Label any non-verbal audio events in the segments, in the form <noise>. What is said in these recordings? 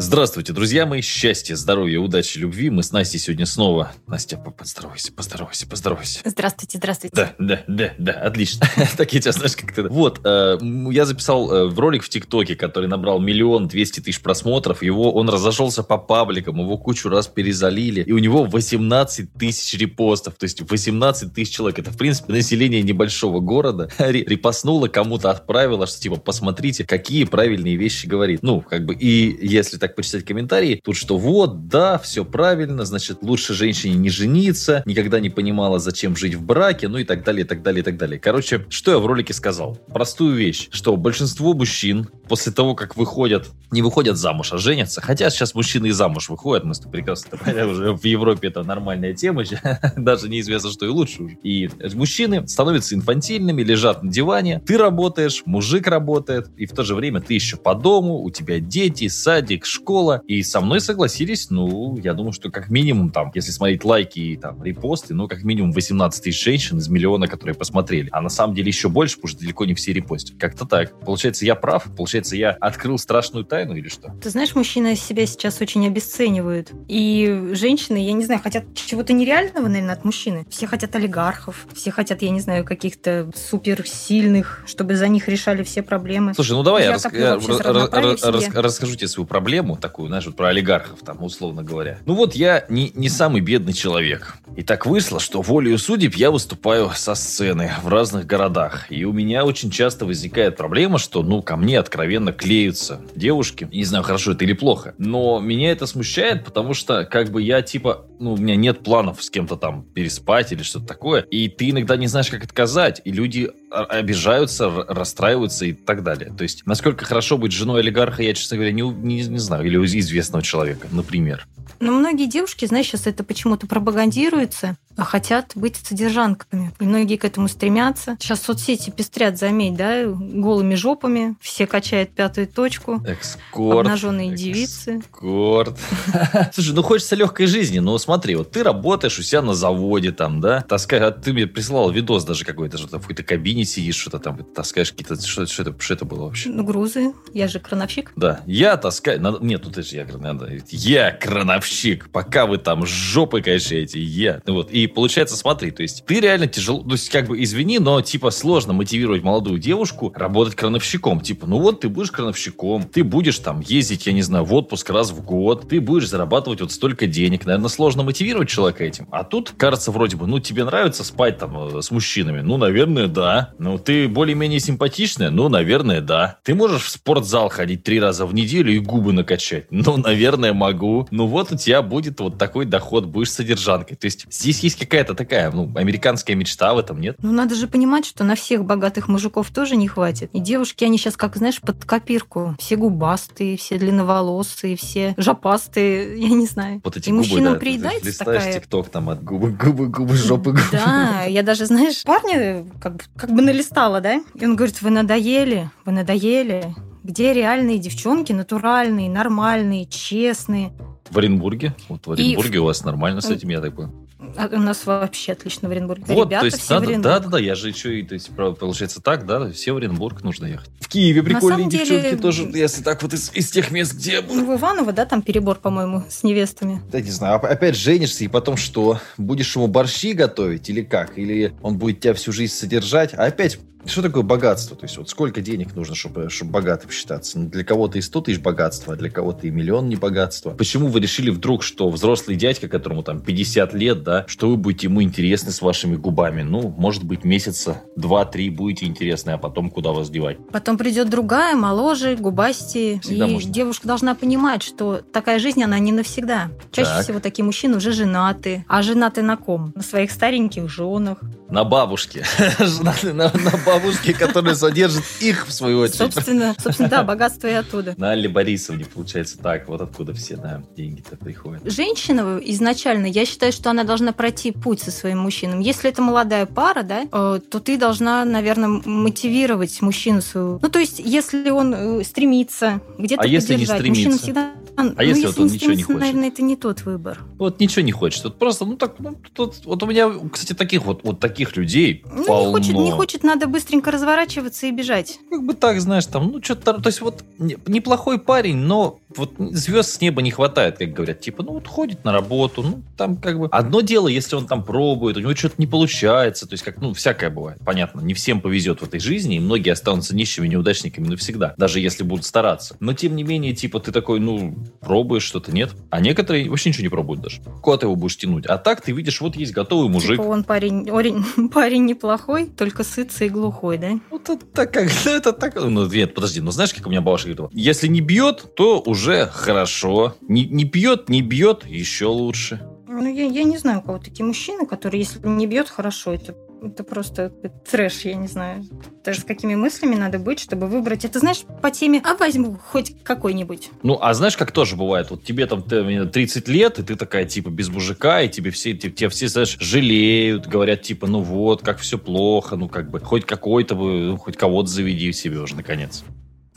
Здравствуйте, друзья мои. Счастья, здоровья, удачи, любви. Мы с Настей сегодня снова. Настя, поздоровайся, поздоровайся, поздоровайся. Здравствуйте, здравствуйте. Да, да, да, да, отлично. <laughs> Так я тебя, знаешь, как то Вот, э, я записал э, ролик в ТикТоке, который набрал миллион двести тысяч просмотров. Его, он разошелся по пабликам, его кучу раз перезалили. И у него 18 тысяч репостов. То есть 18 тысяч человек. Это, в принципе, население небольшого города. <laughs> Репостнуло, кому-то отправило, что типа, посмотрите, какие правильные вещи говорит. Ну, как бы, и если так так почитать комментарии, тут что вот, да, все правильно, значит, лучше женщине не жениться, никогда не понимала, зачем жить в браке, ну и так далее, и так далее, и так далее. Короче, что я в ролике сказал? Простую вещь, что большинство мужчин после того, как выходят, не выходят замуж, а женятся, хотя сейчас мужчины и замуж выходят, мы прекрасно уже в Европе это нормальная тема, <laughs> даже неизвестно, что и лучше уже. И мужчины становятся инфантильными, лежат на диване, ты работаешь, мужик работает, и в то же время ты еще по дому, у тебя дети, садик, школа, и со мной согласились, ну, я думаю, что как минимум там, если смотреть лайки и там репосты, ну, как минимум 18 тысяч женщин из миллиона, которые посмотрели. А на самом деле еще больше, потому что далеко не все репостят. Как-то так. Получается, я прав? Получается, я открыл страшную тайну или что? Ты знаешь, мужчины себя сейчас очень обесценивают. И женщины, я не знаю, хотят чего-то нереального, наверное, от мужчины. Все хотят олигархов, все хотят, я не знаю, каких-то суперсильных, чтобы за них решали все проблемы. Слушай, ну давай я, я, рас... я рас... Рас... расскажу тебе свою проблему тему такую, знаешь, вот про олигархов, там, условно говоря. Ну вот я не, не самый бедный человек. И так вышло, что волею судеб я выступаю со сцены в разных городах. И у меня очень часто возникает проблема, что, ну, ко мне откровенно клеются девушки. Не знаю, хорошо это или плохо. Но меня это смущает, потому что, как бы, я, типа, ну, у меня нет планов с кем-то там переспать или что-то такое. И ты иногда не знаешь, как отказать. И люди обижаются, расстраиваются и так далее. То есть, насколько хорошо быть женой олигарха, я, честно говоря, не, не, не знаю. Или известного человека, например. Но многие девушки, знаешь, сейчас это почему-то пропагандируется, хотят быть содержанками. И многие к этому стремятся. Сейчас соцсети пестрят, заметь, да, голыми жопами, все качают пятую точку. Экскорт. Обнаженные девицы. Экскорт. <laughs> Слушай, ну хочется легкой жизни, но смотри, вот ты работаешь у себя на заводе там, да, таскаешь, а ты мне прислал видос даже какой-то, что то в какой-то кабине сидишь, что-то там таскаешь какие-то, что, что, это, что это было вообще? Ну, грузы. Я же крановщик. Да, я таскаю, надо, нет, ну ты же я, надо, я крановщик, пока вы там жопы качаете, я, ну вот, и получается, смотри, то есть ты реально тяжело, то есть как бы извини, но типа сложно мотивировать молодую девушку работать крановщиком. Типа, ну вот ты будешь крановщиком, ты будешь там ездить, я не знаю, в отпуск раз в год, ты будешь зарабатывать вот столько денег. Наверное, сложно мотивировать человека этим. А тут кажется вроде бы, ну тебе нравится спать там э, с мужчинами? Ну, наверное, да. Ну, ты более-менее симпатичная? Ну, наверное, да. Ты можешь в спортзал ходить три раза в неделю и губы накачать? Ну, наверное, могу. Ну, вот у тебя будет вот такой доход, будешь содержанкой. То есть здесь есть какая-то такая, ну, американская мечта в этом, нет? Ну, надо же понимать, что на всех богатых мужиков тоже не хватит. И девушки, они сейчас, как, знаешь, под копирку. Все губастые, все длинноволосые, все жопастые, <laughs> я не знаю. Вот эти и губы, мужчинам да, приедается такая... тикток там от губы, губы, губы, жопы, губы. Да, я даже, знаешь, парня как, бы, как бы налистала, да? И он говорит, вы надоели, вы надоели. Где реальные девчонки, натуральные, нормальные, честные? В Оренбурге? Вот в Оренбурге и... у вас нормально с этим, я так понял. А у нас вообще отлично в Оренбурге. Вот, Ребята то есть, все да, в Оренбург. да, да, да, я же еще и, то есть, получается так, да, все в Оренбург нужно ехать. В Киеве прикольные девчонки деле... тоже, если так вот из, из тех мест, где я был. Ну, в Иваново, да, там перебор, по-моему, с невестами. Да не знаю, опять женишься, и потом что? Будешь ему борщи готовить или как? Или он будет тебя всю жизнь содержать, а опять что такое богатство? То есть вот сколько денег нужно, чтобы, чтобы богатым считаться? Ну, для кого-то и 100 тысяч богатства, а для кого-то и миллион не богатства. Почему вы решили вдруг, что взрослый дядька, которому там 50 лет, да, что вы будете ему интересны с вашими губами? Ну, может быть, месяца 2-3 будете интересны, а потом куда вас девать? Потом придет другая, моложе, губастее. Всегда и можно. девушка должна понимать, что такая жизнь, она не навсегда. Чаще так. всего такие мужчины уже женаты. А женаты на ком? На своих стареньких женах. На бабушке. <laughs> Женаты на, на бабушке, которая содержит их, в свою очередь. Собственно, собственно, да, богатство и оттуда. На Алле Борисовне, получается так. Вот откуда все да, деньги-то приходят. Женщина изначально, я считаю, что она должна пройти путь со своим мужчиной. Если это молодая пара, да, э, то ты должна, наверное, мотивировать мужчину своего. Ну, то есть, если он э, стремится где-то а если не стремится? мужчина всегда А ну, если вот он ничего не хочет? Наверное, это не тот выбор. Вот ничего не хочет. Вот просто, ну так, ну, тут, вот у меня, кстати, таких вот, вот таких людей ну, полно. Не хочет, не хочет, надо быстренько разворачиваться и бежать. Как бы так, знаешь, там, ну что-то, то есть вот неплохой парень, но вот звезд с неба не хватает, как говорят. Типа, ну вот ходит на работу, ну там как бы... Одно дело, если он там пробует, у него что-то не получается, то есть как, ну, всякое бывает. Понятно, не всем повезет в этой жизни, и многие останутся нищими неудачниками навсегда, даже если будут стараться. Но тем не менее, типа, ты такой, ну, пробуешь что-то, нет. А некоторые вообще ничего не пробуют даже. Куда ты его будешь тянуть? А так ты видишь, вот есть готовый мужик. Типа он парень, орень, <laughs> парень неплохой, только сытый и глухой, да? Вот это так, как, это так. Ну, нет, подожди, ну знаешь, как у меня бабушка говорила? Если не бьет, то уже хорошо. Не, не пьет, не бьет, еще лучше. Ну, я, я не знаю, у кого такие мужчины, которые, если не бьет, хорошо. Это это просто трэш, я не знаю. Даже с какими мыслями надо быть, чтобы выбрать. Это знаешь, по теме, а возьму хоть какой-нибудь. Ну, а знаешь, как тоже бывает? Вот тебе там 30 лет, и ты такая, типа, без мужика, и тебе все, тебе, все, знаешь, жалеют, говорят, типа, ну вот, как все плохо, ну, как бы, хоть какой-то, ну, хоть кого-то заведи себе уже, наконец.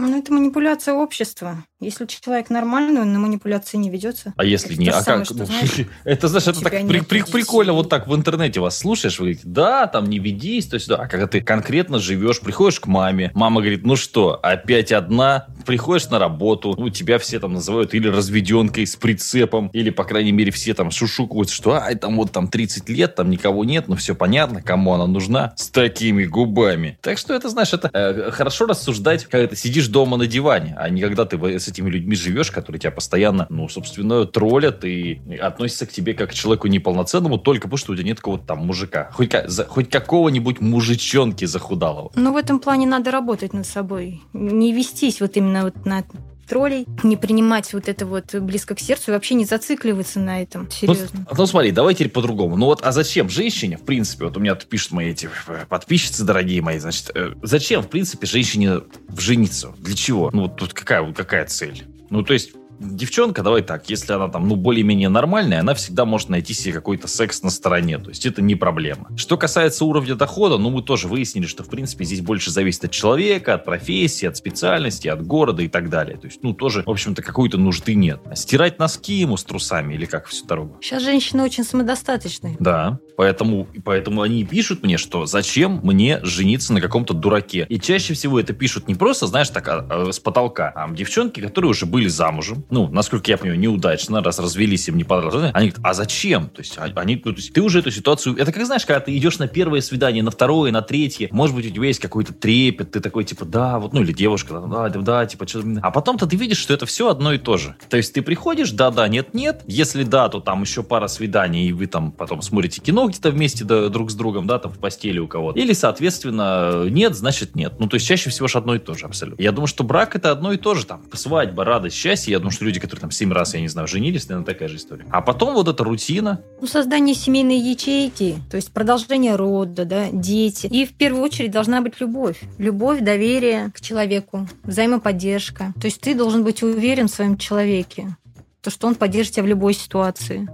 Ну, это манипуляция общества. Если человек нормальный, он на манипуляции не ведется. А если не? А самое, как? Ну, <laughs> это, знаешь, это так при, при, прикольно вот так в интернете вас слушаешь, вы говорите, да, там не ведись, то есть, да. А когда ты конкретно живешь, приходишь к маме, мама говорит, ну что, опять одна, приходишь на работу, ну, тебя все там называют или разведенкой с прицепом, или, по крайней мере, все там шушукаются, что, ай, там вот там 30 лет, там никого нет, ну, все понятно, кому она нужна, с такими губами. Так что это, знаешь, это э, хорошо рассуждать, когда ты сидишь дома на диване, а не когда ты с этими людьми живешь, которые тебя постоянно, ну, собственно, троллят и относятся к тебе как к человеку неполноценному только потому, что у тебя нет какого-то там мужика. Хоть, хоть какого-нибудь мужичонки захудалого. Ну, в этом плане надо работать над собой. Не вестись вот именно вот на троллей, не принимать вот это вот близко к сердцу и вообще не зацикливаться на этом. Серьезно. Ну, ну смотри, давай теперь по-другому. Ну вот, а зачем женщине, в принципе, вот у меня тут пишут мои эти э, подписчицы дорогие мои, значит, э, зачем, в принципе, женщине жениться? Для чего? Ну вот тут какая, какая цель? Ну, то есть, девчонка, давай так, если она там, ну, более-менее нормальная, она всегда может найти себе какой-то секс на стороне, то есть это не проблема. Что касается уровня дохода, ну, мы тоже выяснили, что, в принципе, здесь больше зависит от человека, от профессии, от специальности, от города и так далее. То есть, ну, тоже, в общем-то, какой-то нужды нет. А стирать носки ему с трусами или как всю дорогу? Сейчас женщины очень самодостаточные. Да, поэтому, поэтому они пишут мне, что зачем мне жениться на каком-то дураке. И чаще всего это пишут не просто, знаешь, так, а, а, с потолка, а девчонки, которые уже были замужем, ну, насколько я понимаю, неудачно, раз развелись, им не понравилось. Они говорят, а зачем? То есть, а, они, то есть, ты уже эту ситуацию... Это как, знаешь, когда ты идешь на первое свидание, на второе, на третье, может быть, у тебя есть какой-то трепет, ты такой, типа, да, вот, ну, или девушка, да, да, да типа, что А потом-то ты видишь, что это все одно и то же. То есть, ты приходишь, да-да, нет-нет. Если да, то там еще пара свиданий, и вы там потом смотрите кино где-то вместе да, друг с другом, да, там в постели у кого-то. Или, соответственно, нет, значит нет. Ну, то есть, чаще всего же одно и то же абсолютно. Я думаю, что брак это одно и то же, там, свадьба, радость, счастье. Я думаю, что люди, которые там семь раз, я не знаю, женились, наверное, такая же история. А потом вот эта рутина. Ну, создание семейной ячейки, то есть продолжение рода, да, дети. И в первую очередь должна быть любовь. Любовь, доверие к человеку, взаимоподдержка. То есть ты должен быть уверен в своем человеке, то, что он поддержит тебя в любой ситуации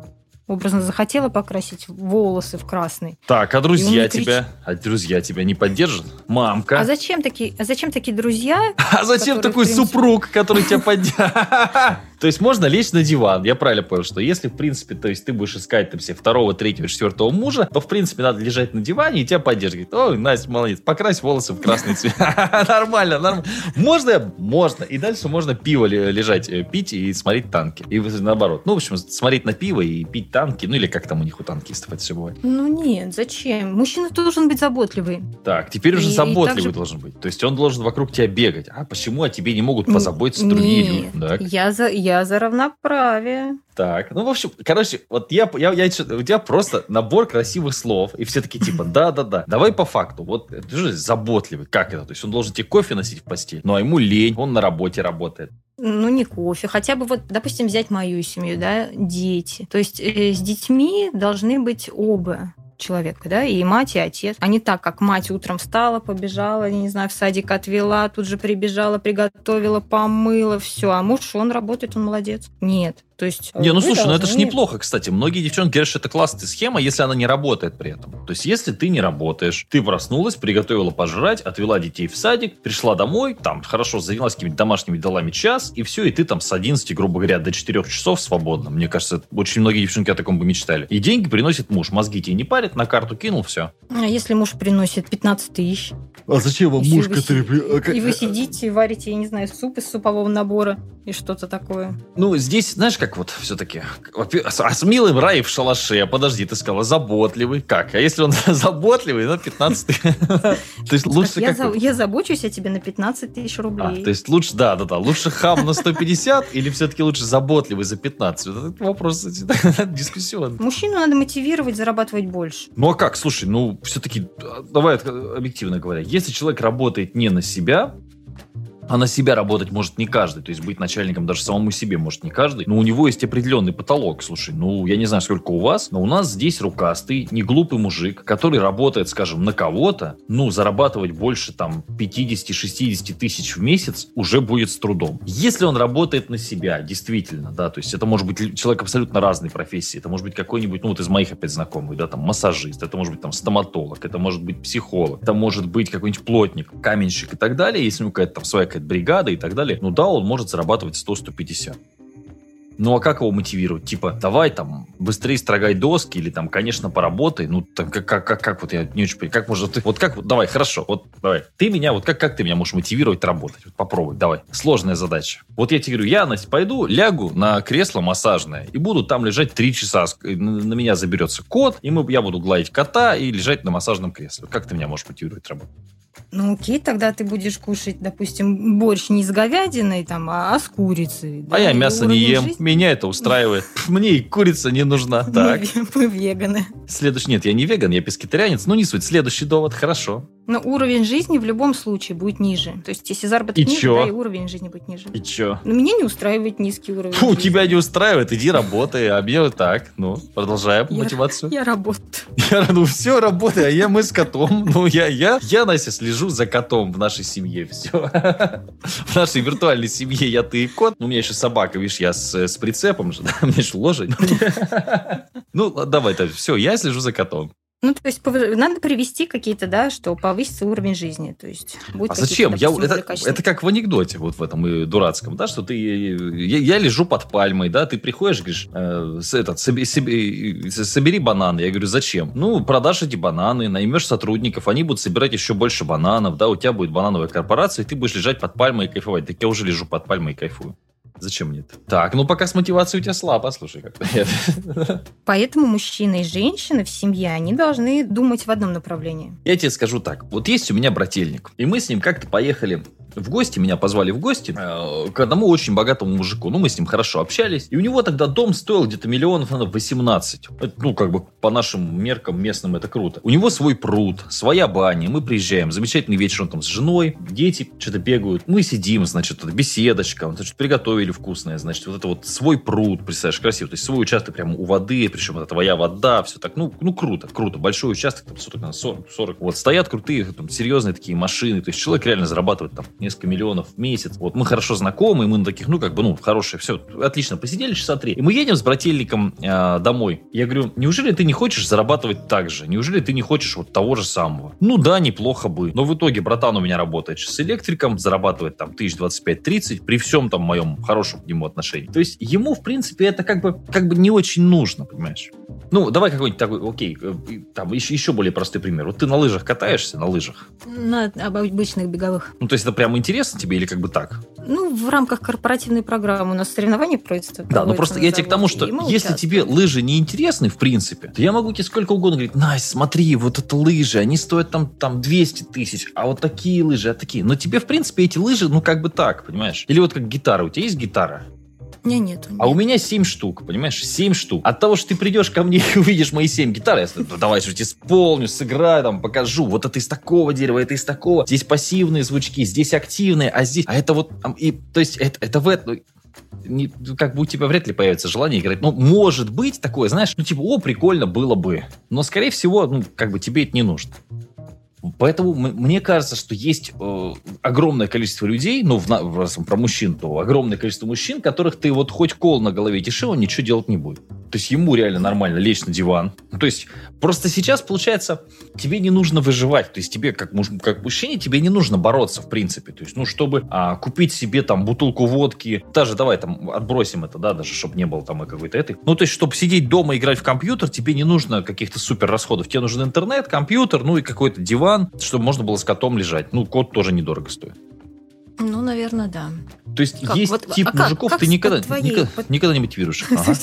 образно захотела покрасить волосы в красный. Так, а друзья тебя, а друзья тебя не поддержат? Мамка. А зачем такие, а зачем такие друзья? <laughs> А зачем такой принципе... супруг, который тебя поддержит? <laughs> То есть можно лечь на диван. Я правильно понял, что если, в принципе, то есть ты будешь искать там себе второго, третьего, четвертого мужа, то, в принципе, надо лежать на диване и тебя поддерживать. Ой, Настя, молодец, покрась волосы в красный цвет. <laughs> Нормально, нормально. Можно? Можно. И дальше можно пиво лежать, э, пить и смотреть танки. И наоборот. Ну, в общем, смотреть на пиво и пить танки. Ну, или как там у них у танкистов это все бывает. Ну, нет, зачем? Мужчина должен быть заботливый. Так, теперь уже заботливый должен быть. То есть он должен вокруг тебя бегать. А почему о тебе не могут позаботиться другие люди? Я за я за равноправие. Так, ну, в общем, короче, вот я, я, я, у тебя просто набор красивых слов, и все таки типа, <laughs> да-да-да, давай по факту. Вот ты же заботливый, как это? То есть он должен тебе кофе носить в постель, ну, а ему лень, он на работе работает. Ну, не кофе, хотя бы вот, допустим, взять мою семью, да, дети. То есть э, с детьми должны быть оба человека, да, и мать, и отец. А не так, как мать утром встала, побежала, не знаю, в садик отвела, тут же прибежала, приготовила, помыла, все. А муж, он работает, он молодец. Нет. То есть, не, ну слушай, ну это же неплохо, кстати. Многие девчонки говорят, что это классная схема, если она не работает при этом. То есть, если ты не работаешь, ты проснулась, приготовила пожрать, отвела детей в садик, пришла домой, там хорошо занялась какими-то домашними делами час, и все, и ты там с 11, грубо говоря, до 4 часов свободно. Мне кажется, очень многие девчонки о таком бы мечтали. И деньги приносит муж. Мозги тебе не парят, на карту кинул, все. А если муж приносит 15 тысяч? А зачем вам муж, который... И вы сидите, варите, я не знаю, суп из супового набора и что-то такое. Ну, здесь, знаешь, как вот все-таки... А с милым рай в шалаше, подожди, ты сказала, заботливый. Как? А если он <laughs> заботливый, на 15 <laughs> То есть лучше как... Я забочусь о тебе на 15 тысяч рублей. То есть лучше, да, да, да, лучше хам на 150 <laughs> или все-таки лучше заботливый за 15? Это вопрос дискуссионный. Мужчину надо мотивировать зарабатывать больше. Ну а как? Слушай, ну все-таки, давай объективно говоря, если человек работает не на себя, а на себя работать может не каждый, то есть быть начальником даже самому себе может не каждый, но у него есть определенный потолок. Слушай, ну я не знаю, сколько у вас, но у нас здесь рукастый, не глупый мужик, который работает, скажем, на кого-то, ну, зарабатывать больше там 50-60 тысяч в месяц уже будет с трудом. Если он работает на себя, действительно, да, то есть это может быть человек абсолютно разной профессии, это может быть какой-нибудь, ну вот из моих опять знакомых, да, там массажист, это может быть там стоматолог, это может быть психолог, это может быть какой-нибудь плотник, каменщик и так далее, если у него какая-то там своя какая-то бригада и так далее, ну да, он может зарабатывать 100-150. Ну а как его мотивировать? Типа, давай там быстрее строгай доски или там, конечно, поработай. Ну, там, как, как, как, как вот я не очень понимаю, как может ты, вот как, давай, хорошо, вот давай. Ты меня, вот как, как ты меня можешь мотивировать работать? Вот попробуй, давай. Сложная задача. Вот я тебе говорю, я, Настя, пойду, лягу на кресло массажное и буду там лежать три часа. На меня заберется кот, и мы, я буду гладить кота и лежать на массажном кресле. Как ты меня можешь мотивировать работать? Ну окей, тогда ты будешь кушать, допустим, борщ не с говядиной, там, а, а с курицей. А я мясо не ем. Жизни... Меня это устраивает. Мне и курица не нужна. Так. Мы, мы веганы. Следующий, нет, я не веган, я пескетарианец, но не суть. Следующий довод, хорошо. Но уровень жизни в любом случае будет ниже. То есть, если заработок и ниже, чё? да, и уровень жизни будет ниже. И чё? Но меня не устраивает низкий уровень Фу, жизни. тебя не устраивает, иди работай. А мне вот так. Ну, продолжаем я, мотивацию. Я работаю. <laughs> Я, ну, все, работаю, а я мы с котом. <laughs> Ну, я, я, я, Настя, слежу за котом в нашей семье. Все. <laughs> В нашей виртуальной семье я, ты и кот. Ну, у меня еще собака, видишь, я с, с прицепом же, да, мне еще лошадь. Ну, давай-то, все, я слежу за котом. Ну, то есть надо привести какие-то, да, что повысится уровень жизни. То есть будет а зачем? Я, это, это как в анекдоте вот в этом и дурацком, да, что ты я, я лежу под пальмой, да, ты приходишь, говоришь, э, этот, собери, собери, собери бананы. Я говорю, зачем? Ну, продашь эти бананы, наймешь сотрудников, они будут собирать еще больше бананов, да, у тебя будет банановая корпорация, и ты будешь лежать под пальмой и кайфовать. Так я уже лежу под пальмой и кайфую. Зачем мне это? Так, ну пока с мотивацией у тебя слабо, слушай, как-то. Поэтому мужчина и женщина в семье, они должны думать в одном направлении. Я тебе скажу так. Вот есть у меня брательник, и мы с ним как-то поехали в гости, меня позвали в гости э, к одному очень богатому мужику. Ну, мы с ним хорошо общались. И у него тогда дом стоил где-то миллионов, наверное, 18. Это, ну, как бы по нашим меркам местным это круто. У него свой пруд, своя баня. Мы приезжаем, замечательный вечер, он там с женой, дети что-то бегают. Мы сидим, значит, беседочка, он, значит, приготовили вкусное, значит, вот это вот свой пруд, представляешь, красиво. То есть свой участок прямо у воды, причем это твоя вода, все так, ну, ну круто, круто. Большой участок, там, 40, 40, 40. Вот, стоят крутые, там, серьезные такие машины. То есть человек реально зарабатывает там несколько миллионов в месяц. Вот мы хорошо знакомы, мы на таких, ну, как бы, ну, хорошие, все, отлично, посидели часа три. И мы едем с брательником э, домой. Я говорю, неужели ты не хочешь зарабатывать так же? Неужели ты не хочешь вот того же самого? Ну да, неплохо бы. Но в итоге братан у меня работает с электриком, зарабатывает там 1025-30 при всем там моем хорошем к нему отношении. То есть ему, в принципе, это как бы, как бы не очень нужно, понимаешь? Ну, давай какой-нибудь такой, окей, э, там еще, еще более простой пример. Вот ты на лыжах катаешься, на лыжах? На обычных беговых. Ну, то есть это прям интересно тебе или как бы так? Ну, в рамках корпоративной программы у нас соревнования проводятся. Да, ну просто я тебе к тому, что если тебе лыжи не интересны, в принципе, то я могу тебе сколько угодно говорить, Настя, смотри, вот это лыжи, они стоят там, там 200 тысяч, а вот такие лыжи, а такие. Но тебе, в принципе, эти лыжи, ну, как бы так, понимаешь? Или вот как гитара. У тебя есть гитара? У меня нету. А у меня 7 штук, понимаешь? 7 штук. От того, что ты придешь ко мне <laughs> и увидишь мои 7 гитар, я скажу, давай, что исполню, сыграю, там, покажу. Вот это из такого дерева, это из такого. Здесь пассивные звучки, здесь активные, а здесь... А это вот... И, то есть это, это в этом... Не, как бы у тебя вряд ли появится желание играть. Ну, может быть такое, знаешь, ну, типа, о, прикольно было бы. Но, скорее всего, ну, как бы тебе это не нужно. Поэтому мне кажется, что есть э, огромное количество людей, ну, в, раз про мужчин, то огромное количество мужчин, которых ты вот хоть кол на голове тиши, он ничего делать не будет. То есть ему реально нормально лечь на диван. То есть просто сейчас, получается, тебе не нужно выживать. То есть тебе, как, муж, как мужчине, тебе не нужно бороться, в принципе. То есть, ну, чтобы а, купить себе там бутылку водки, даже давай там отбросим это, да, даже чтобы не было там и какой-то этой. Ну, то есть, чтобы сидеть дома и играть в компьютер, тебе не нужно каких-то супер расходов. Тебе нужен интернет, компьютер, ну и какой-то диван, чтобы можно было с котом лежать. Ну, кот тоже недорого стоит. Ну, наверное, да. То есть как? есть вот, тип а мужиков, как, как ты никогда, твоей... никогда, никогда не мотивируешь. <laughs> Ага.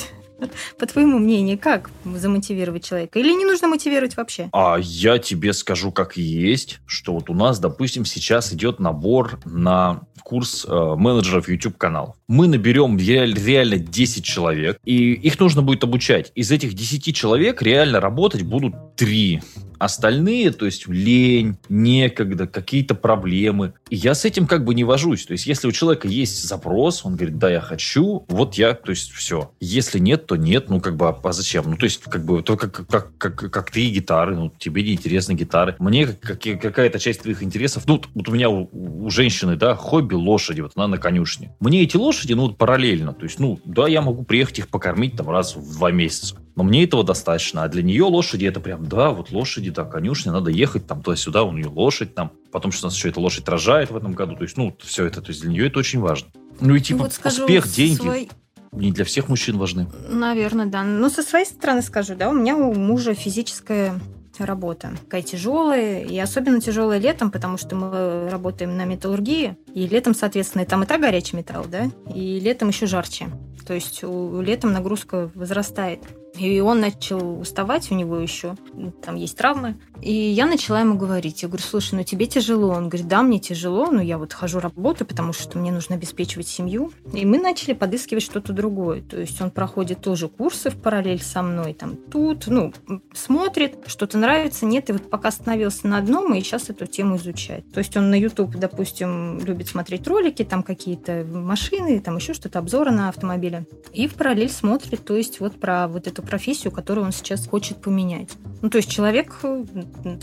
По твоему мнению, как замотивировать человека? Или не нужно мотивировать вообще? А я тебе скажу, как есть, что вот у нас, допустим, сейчас идет набор на курс э, менеджеров YouTube канал. Мы наберем реаль, реально 10 человек, и их нужно будет обучать. Из этих 10 человек реально работать будут 3. Остальные, то есть лень, некогда, какие-то проблемы. И я с этим как бы не вожусь. То есть если у человека есть запрос, он говорит, да, я хочу, вот я, то есть все. Если нет, то нет, ну как бы, а, а зачем? Ну то есть как бы, то как, как, как, как ты гитары, ну тебе не интересны гитары. Мне как, какая-то часть твоих интересов, ну вот у меня у, у женщины, да, хобби лошади, вот она на конюшне. Мне эти лошади, ну вот параллельно, то есть, ну да, я могу приехать их покормить там раз в два месяца. Но мне этого достаточно. А для нее лошади это прям, да, вот лошади, да, конюшня, надо ехать там туда-сюда, у нее лошадь там. Потом, что у нас еще эта лошадь рожает в этом году. То есть, ну, все это, то есть для нее это очень важно. Ну и типа вот скажу, успех, деньги. Свой... Не для всех мужчин важны. Наверное, да. Ну, со своей стороны скажу, да, у меня у мужа физическая работа. Такая тяжелая, и особенно тяжелая летом, потому что мы работаем на металлургии, и летом, соответственно, там и так горячий металл, да, и летом еще жарче. То есть у, летом нагрузка возрастает. И он начал уставать, у него еще там есть травмы. И я начала ему говорить. Я говорю, слушай, ну тебе тяжело. Он говорит, да, мне тяжело, но я вот хожу работаю, потому что мне нужно обеспечивать семью. И мы начали подыскивать что-то другое. То есть он проходит тоже курсы в параллель со мной. Там тут, ну, смотрит, что-то нравится, нет. И вот пока остановился на одном, и сейчас эту тему изучает. То есть он на YouTube, допустим, любит смотреть ролики, там какие-то машины, там еще что-то, обзоры на автомобили. И в параллель смотрит, то есть вот про вот эту профессию, которую он сейчас хочет поменять. Ну, то есть человек э,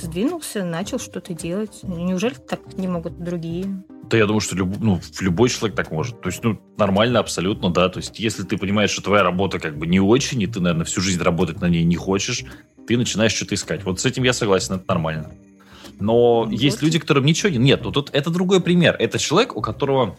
сдвинулся, начал что-то делать. Неужели так не могут другие? Да я думаю, что люб, ну, любой человек так может. То есть, ну, нормально абсолютно, да. То есть, если ты понимаешь, что твоя работа как бы не очень, и ты, наверное, всю жизнь работать на ней не хочешь, ты начинаешь что-то искать. Вот с этим я согласен, это нормально. Но вот. есть люди, которым ничего не... Нет, ну тут это другой пример. Это человек, у которого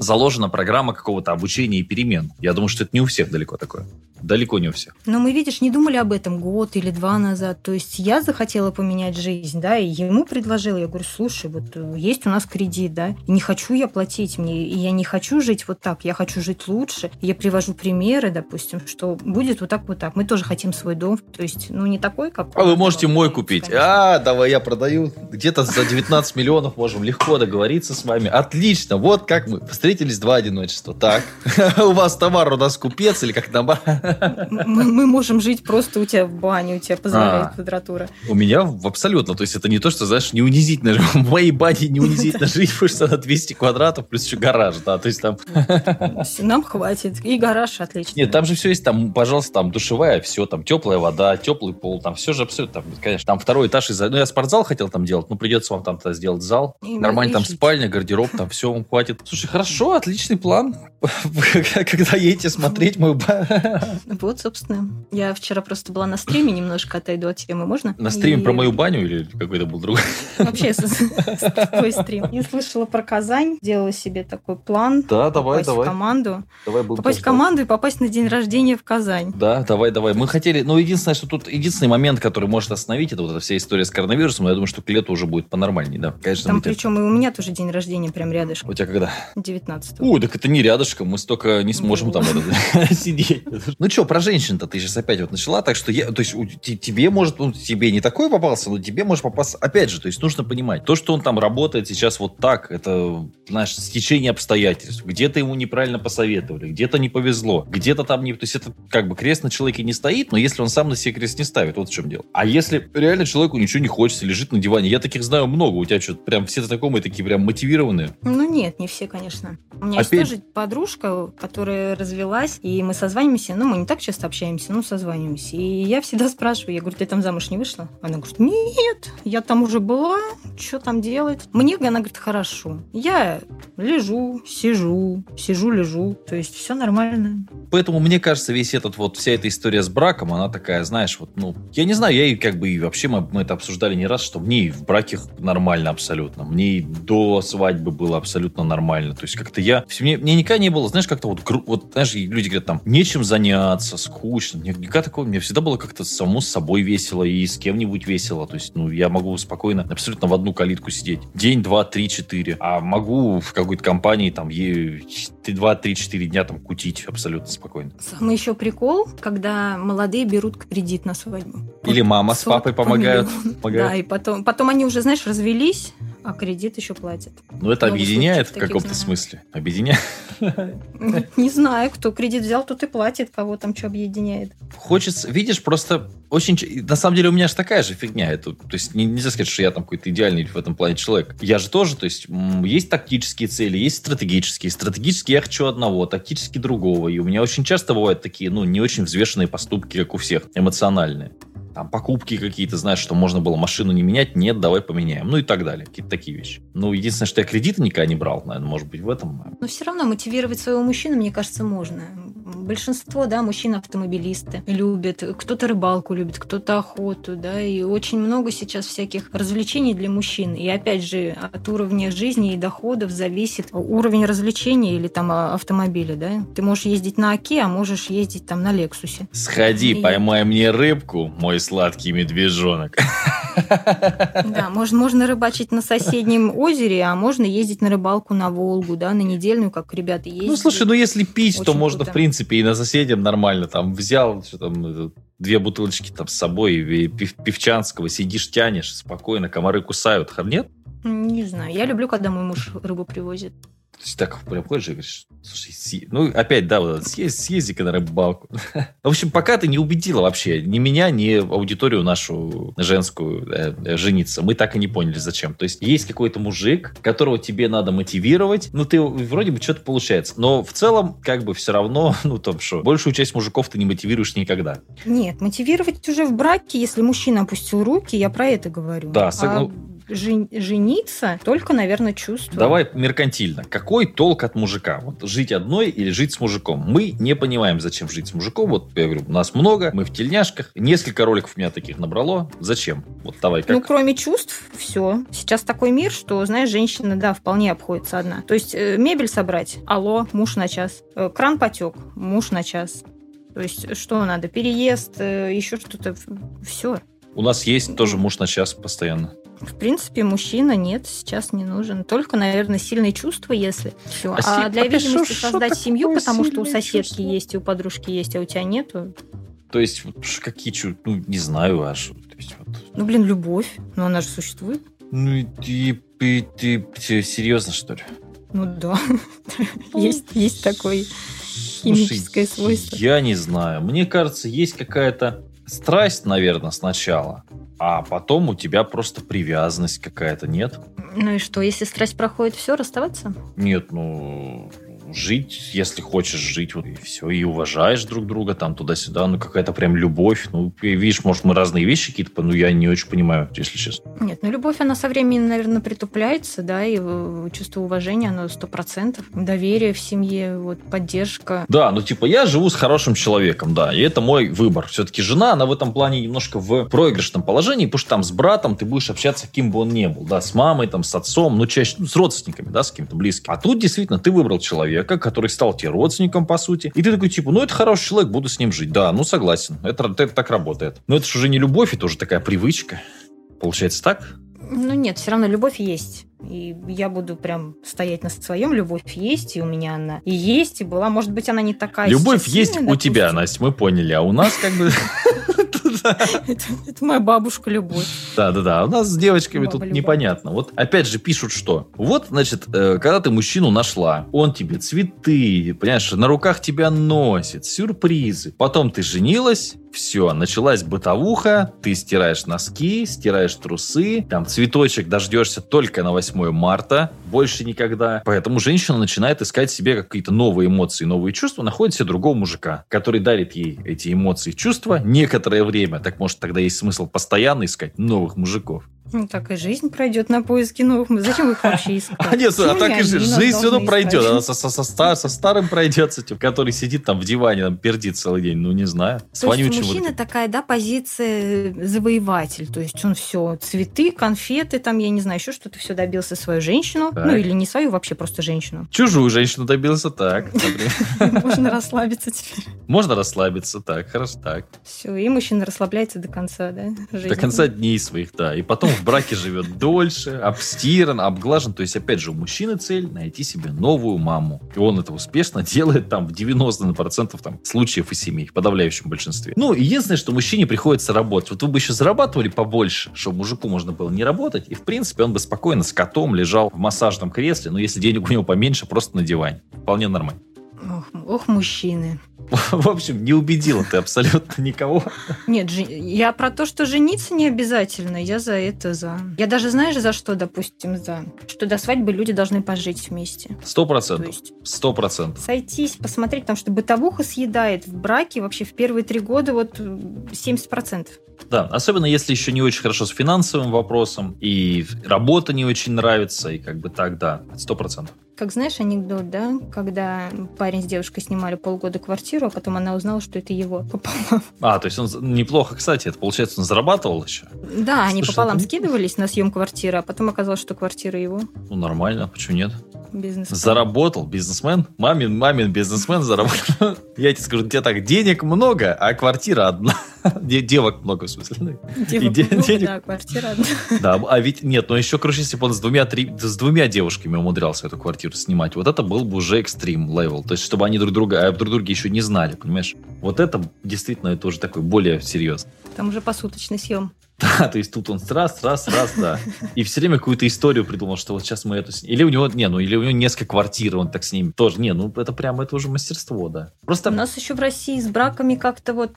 заложена программа какого-то обучения и перемен. Я думаю, что это не у всех далеко такое. Далеко не у всех. Но мы, видишь, не думали об этом год или два назад. То есть я захотела поменять жизнь, да, и ему предложила. Я говорю, слушай, вот э, есть у нас кредит, да, и не хочу я платить мне, и я не хочу жить вот так, я хочу жить лучше. Я привожу примеры, допустим, что будет вот так, вот так. Мы тоже хотим свой дом, то есть, ну, не такой, как... А вы можете мой купить. Конечно. А, давай я продаю. Где-то за 19 миллионов можем легко договориться с вами. Отлично, вот как мы встретились два одиночества. Так, <laughs> у вас товар, у нас купец или как набор? Мы, мы можем жить просто у тебя в бане, у тебя позволяет а, квадратура. У меня абсолютно. То есть это не то, что, знаешь, не унизительно. В моей бане не унизительно жить, потому что на 200 квадратов плюс еще гараж, да. То есть там... Нам хватит. И гараж отлично. Нет, там же все есть. Там, пожалуйста, там душевая, все, там теплая вода, теплый пол, там все же абсолютно. Там, конечно, там второй этаж. Из... Ну, я спортзал хотел там делать, но придется вам там -то сделать зал. И Нормально там спальня, гардероб, там все вам хватит. Слушай, хорошо, отличный план. <laughs> Когда едете смотреть мой вот, собственно. Я вчера просто была на стриме, немножко отойду от темы, можно? На стриме и... про мою баню или какой-то был другой? Вообще, твой стрим. Я слышала про Казань, делала себе такой план. Да, давай, давай. в команду. Давай попасть в команду и попасть на день рождения в Казань. Да, давай, давай. Мы хотели, ну, единственное, что тут единственный момент, который может остановить, это вот эта вся история с коронавирусом, я думаю, что к лету уже будет понормальней, да. Конечно, Там причем и у меня тоже день рождения прям рядышком. У тебя когда? 19 Ой, так это не рядышком, мы столько не сможем там <laughs> сидеть. Ну что, про женщин-то ты сейчас опять вот начала, так что я, то есть тебе может, ну, тебе не такой попался, но тебе может попасться, опять же, то есть нужно понимать, то, что он там работает сейчас вот так, это, знаешь, стечение обстоятельств, где-то ему неправильно посоветовали, где-то не повезло, где-то там не, то есть это как бы крест на человеке не стоит, но если он сам на себе крест не ставит, вот в чем дело. А если реально человеку ничего не хочется, лежит на диване, я таких знаю много, у тебя что-то прям все знакомые такие прям мотивированные? Ну нет, не все, конечно. У меня Опять... есть тоже подружка, которая развелась, и мы созваниваемся, ну, мы не так часто общаемся, но созваниваемся. И я всегда <laughs> спрашиваю, я говорю, ты там замуж не вышла? Она говорит, нет, я там уже была, что там делать? Мне, она говорит, хорошо. Я лежу, сижу, сижу, лежу, то есть все нормально. Поэтому мне кажется, весь этот вот, вся эта история с браком, она такая, знаешь, вот, ну, я не знаю, я и как бы и вообще мы, мы это обсуждали не раз, что мне и в браке нормально абсолютно, мне и до свадьбы было абсолютно нормально, то есть как-то я, мне, мне никогда не было, знаешь, как-то вот, вот, знаешь, люди говорят там, нечем заняться, скучно, мне никогда такого, мне всегда было как-то самому с собой весело и с кем-нибудь весело, то есть, ну, я могу спокойно абсолютно в одну калитку сидеть, день, два, три, четыре, а могу в какой-то компании там два, три, четыре дня там кутить абсолютно спокойно. Самый еще прикол, когда молодые берут кредит на свадьбу. Или мама с папой помогают. помогают. Да, и потом, потом они уже, знаешь, развелись, а кредит еще платят. Ну, это объединяет в каком-то смысле. Объединяет. <laughs> Не знаю, кто кредит взял, тот и платит, кого там что объединяет. Хочется, видишь, просто очень... На самом деле у меня же такая же фигня. Это, то есть нельзя сказать, что я там какой-то идеальный в этом плане человек. Я же тоже, то есть есть тактические цели, есть стратегические. Стратегически я хочу одного, тактически другого. И у меня очень часто бывают такие, ну, не очень взвешенные поступки, как у всех, эмоциональные там, покупки какие-то, знаешь, что можно было машину не менять, нет, давай поменяем, ну и так далее, какие-то такие вещи. Ну, единственное, что я кредиты никогда не брал, наверное, может быть, в этом. Но все равно мотивировать своего мужчину, мне кажется, можно. Большинство, да, мужчин автомобилисты любят, кто-то рыбалку любит, кто-то охоту, да, и очень много сейчас всяких развлечений для мужчин. И опять же, от уровня жизни и доходов зависит уровень развлечений или там а, автомобиля, да. Ты можешь ездить на Оке, а можешь ездить там на Лексусе. Сходи, и... поймай мне рыбку, мой сладкий медвежонок. Да, можно, можно рыбачить на соседнем озере, а можно ездить на рыбалку на Волгу, да, на недельную, как ребята ездят. Ну, слушай, ну если пить, Очень то можно, круто. в принципе, и на соседям нормально. Там взял что там, две бутылочки там с собой пив, пивчанского, сидишь, тянешь, спокойно, комары кусают. Нет? Не знаю. Я люблю, когда мой муж рыбу привозит. То есть так прям ходишь и говоришь, слушай, си... ну опять, да, вот, съезди, съезди-ка на рыбалку. <laughs> В общем, пока ты не убедила вообще ни меня, ни аудиторию нашу женскую э, жениться. Мы так и не поняли, зачем. То есть есть какой-то мужик, которого тебе надо мотивировать, ну ты вроде бы что-то получается. Но в целом, как бы все равно, <laughs> ну там что, большую часть мужиков ты не мотивируешь никогда. Нет, мотивировать уже в браке, если мужчина опустил руки, я про это говорю. Да, сог... а жен, жениться, только, наверное, чувство. Давай меркантильно. Какой толк от мужика? Вот жить одной или жить с мужиком? Мы не понимаем, зачем жить с мужиком. Вот я говорю, нас много, мы в тельняшках. Несколько роликов у меня таких набрало. Зачем? Вот давай как. Ну, кроме чувств, все. Сейчас такой мир, что, знаешь, женщина, да, вполне обходится одна. То есть э, мебель собрать, алло, муж на час. Э, кран потек, муж на час. То есть что надо? Переезд, э, еще что-то. Все. У нас есть тоже муж на час постоянно. В принципе, мужчина нет, сейчас не нужен. Только, наверное, сильные чувства, если все. А, а для а видимости шо, создать шо семью, потому что у соседки чувства? есть, и у подружки есть, а у тебя нету. То есть, какие чувства? Ну, не знаю, аж. То есть, вот. Ну, блин, любовь. Ну, она же существует. Ну, и ты, ты, ты серьезно, что ли? Ну, да. <laughs> Есть, есть такое химическое свойство. Я не знаю. Мне кажется, есть какая-то страсть, наверное, сначала а потом у тебя просто привязанность какая-то, нет? Ну и что, если страсть проходит, все, расставаться? Нет, ну, жить, если хочешь жить, вот и все, и уважаешь друг друга там туда-сюда, ну какая-то прям любовь, ну видишь, может мы разные вещи какие-то, ну я не очень понимаю, если честно. Нет, ну любовь, она со временем, наверное, притупляется, да, и чувство уважения, оно сто процентов, доверие в семье, вот поддержка. Да, ну типа я живу с хорошим человеком, да, и это мой выбор. Все-таки жена, она в этом плане немножко в проигрышном положении, потому что там с братом ты будешь общаться, кем бы он ни был, да, с мамой, там, с отцом, ну чаще, ну, с родственниками, да, с кем-то близким. А тут действительно ты выбрал человека, человека, который стал тебе родственником, по сути. И ты такой, типа, ну, это хороший человек, буду с ним жить. Да, ну, согласен. Это, это так работает. Но это же уже не любовь, это уже такая привычка. Получается так? Ну, нет, все равно любовь есть. И я буду прям стоять на своем. Любовь есть, и у меня она и есть, и была. Может быть, она не такая. Любовь есть сильная, у допустим. тебя, Настя, мы поняли. А у нас как бы... <laughs> Это моя бабушка любовь. Да, да, да. У нас с девочками тут непонятно. Вот опять же пишут, что вот, значит, э, когда ты мужчину нашла, он тебе цветы, понимаешь, на руках тебя носит, сюрпризы. Потом ты женилась, Все, началась бытовуха, ты стираешь носки, стираешь трусы, там цветочек дождешься только на 8 марта, больше никогда. Поэтому женщина начинает искать себе какие-то новые эмоции, новые чувства, находит себе другого мужика, который дарит ей эти эмоции, чувства некоторое время. Так может тогда есть смысл постоянно искать новых мужиков. Ну, так и жизнь пройдет на поиски новых. Зачем их вообще искать? А нет, а так и жизнь, все равно пройдет. Она со, со, со, стар, со старым пройдет, с этим, который сидит там в диване, там пердит целый день. Ну, не знаю. С то есть у мужчины вот... такая, да, позиция завоеватель. То есть он все, цветы, конфеты, там, я не знаю, еще что-то, все добился свою женщину. Так. Ну, или не свою, вообще просто женщину. Чужую женщину добился, так. <laughs> Можно расслабиться теперь. Можно расслабиться, так, хорошо, так. Все, и мужчина расслабляется до конца, да, До конца дней своих, да. И потом в браке живет дольше, обстиран, обглажен. То есть, опять же, у мужчины цель найти себе новую маму. И он это успешно делает там в 90% там, случаев и семей, в подавляющем большинстве. Ну, единственное, что мужчине приходится работать. Вот вы бы еще зарабатывали побольше, чтобы мужику можно было не работать, и, в принципе, он бы спокойно с котом лежал в массажном кресле, но если денег у него поменьше, просто на диване. Вполне нормально. Ох, ох, мужчины. <laughs> В общем, не убедила ты абсолютно никого. Нет, я про то, что жениться не обязательно. Я за это за. Я даже знаешь, за что, допустим, за. Что до свадьбы люди должны пожить вместе. Сто процентов. Сто процентов. Сойтись, посмотреть, потому что бытовуха съедает в браке вообще в первые три года вот 70 процентов. Да, особенно если еще не очень хорошо с финансовым вопросом, и работа не очень нравится, и как бы так, да, сто процентов. Как знаешь анекдот, да? Когда парень с девушкой снимали полгода квартиру, а потом она узнала, что это его пополам. А, то есть он неплохо, кстати, это получается, он зарабатывал еще? Да, они Слушай, пополам это... скидывались на съем квартиры, а потом оказалось, что квартира его. Ну, нормально, почему нет? Бизнесмен. Заработал, бизнесмен. Мамин, мамин бизнесмен заработал. <laughs> Я тебе скажу, у тебя так денег много, а квартира одна. <laughs> Девок много, в смысле. Девок де- много, денег... да, квартира одна. Да, а ведь нет, но еще круче, если бы он с двумя, три, с двумя девушками умудрялся эту квартиру снимать. Вот это был бы уже extreme level. То есть, чтобы они друг друга, а друг друга еще не знали, понимаешь? Вот это действительно это уже такой более серьезно. Там уже посуточный съем. <laughs> Да, то есть тут он раз, раз, раз, да. И все время какую-то историю придумал, что вот сейчас мы эту... Или у него, не, ну, или у него несколько квартир, он так с ними тоже. Не, ну, это прям, это уже мастерство, да. Просто... У нас еще в России с браками как-то вот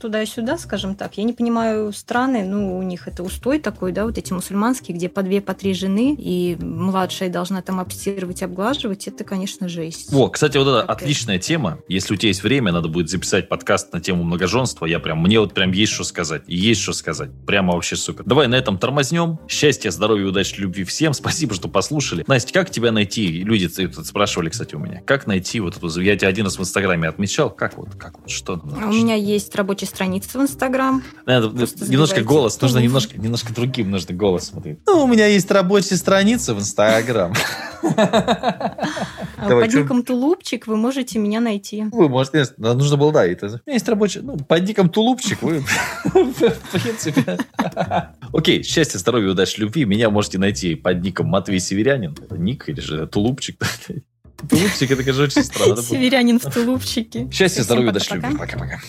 туда-сюда, скажем так. Я не понимаю страны, ну, у них это устой такой, да, вот эти мусульманские, где по две, по три жены, и младшая должна там обстирывать, обглаживать, это, конечно, жесть. О, кстати, вот это Такая. отличная тема. Если у тебя есть время, надо будет записать подкаст на тему многоженства. Я прям, мне вот прям есть что сказать. Есть что сказать. Прямо вообще супер. Давай на этом тормознем. Счастья, здоровья, удачи, любви всем. Спасибо, что послушали. Настя, как тебя найти? Люди спрашивали, кстати, у меня. Как найти вот эту... Я тебя один раз в Инстаграме отмечал. Как вот, как вот, что? У меня есть рабочая страница в Инстаграм. Немножко голос, нужно немножко, немножко другим нужно голос смотреть. Ну, у меня есть рабочая страница в Инстаграм. А под ником Тулупчик вы можете меня найти. Вы можете, нужно было, да, это. У меня есть рабочий, ну, под ником Тулупчик вы, <laughs> в принципе. Окей, счастья, здоровья, удачи, любви. Меня можете найти под ником Матвей Северянин. Это ник или же Тулупчик. <laughs> Тулупчик, это, конечно, очень странно. Северянин в тулупчике. Счастья, здоровья, удачи, любви. Пока-пока.